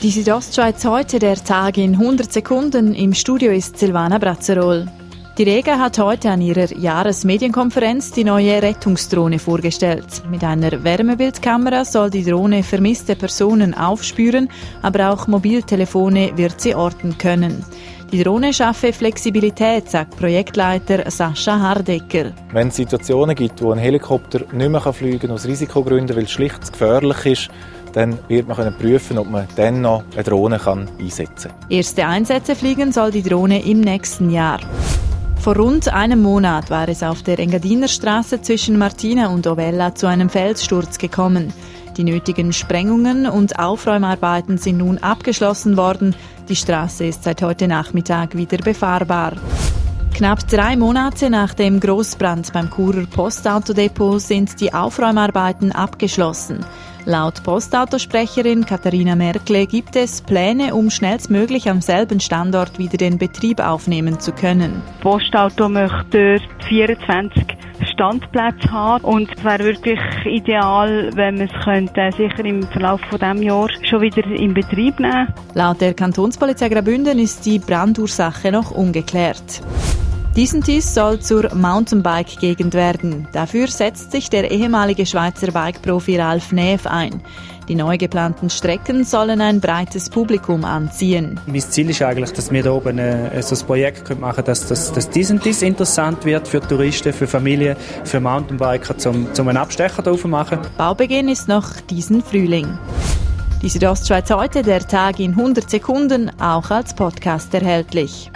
Die Südostschweiz heute, der Tag in 100 Sekunden. Im Studio ist Silvana Brazzerol. Die Rega hat heute an ihrer Jahresmedienkonferenz die neue Rettungsdrohne vorgestellt. Mit einer Wärmebildkamera soll die Drohne vermisste Personen aufspüren, aber auch Mobiltelefone wird sie orten können. Die Drohne schaffe Flexibilität, sagt Projektleiter Sascha Hardecker. Wenn es Situationen gibt, wo ein Helikopter nicht mehr fliegen kann, aus Risikogründen, weil es schlicht gefährlich ist, dann wird man können prüfen, ob man dann noch eine Drohne kann einsetzen kann. Erste Einsätze fliegen soll die Drohne im nächsten Jahr. Vor rund einem Monat war es auf der Engadiner Straße zwischen Martina und Ovella zu einem Felssturz gekommen. Die nötigen Sprengungen und Aufräumarbeiten sind nun abgeschlossen worden. Die Straße ist seit heute Nachmittag wieder befahrbar. Knapp drei Monate nach dem Großbrand beim Churer Postautodepot sind die Aufräumarbeiten abgeschlossen. Laut Postautosprecherin Katharina Merkle gibt es Pläne, um schnellstmöglich am selben Standort wieder den Betrieb aufnehmen zu können. Postauto möchte dort 24 Standplätze haben und es wäre wirklich ideal, wenn man es könnte, sicher im Verlauf von dem Jahr schon wieder in Betrieb nehmen. Laut der Kantonspolizei Graubünden ist die Brandursache noch ungeklärt. Diesentis soll zur Mountainbike-Gegend werden. Dafür setzt sich der ehemalige Schweizer Bike-Profi Ralf Neff ein. Die neu geplanten Strecken sollen ein breites Publikum anziehen. Mein Ziel ist eigentlich, dass wir hier oben äh, so ein Projekt machen können, dass, dass, dass Diesentis interessant wird für Touristen, für Familien, für Mountainbiker, zum, zum einen Abstecher drauf machen. Baubeginn ist noch diesen Frühling. Die Südostschweiz heute, der Tag in 100 Sekunden, auch als Podcast erhältlich.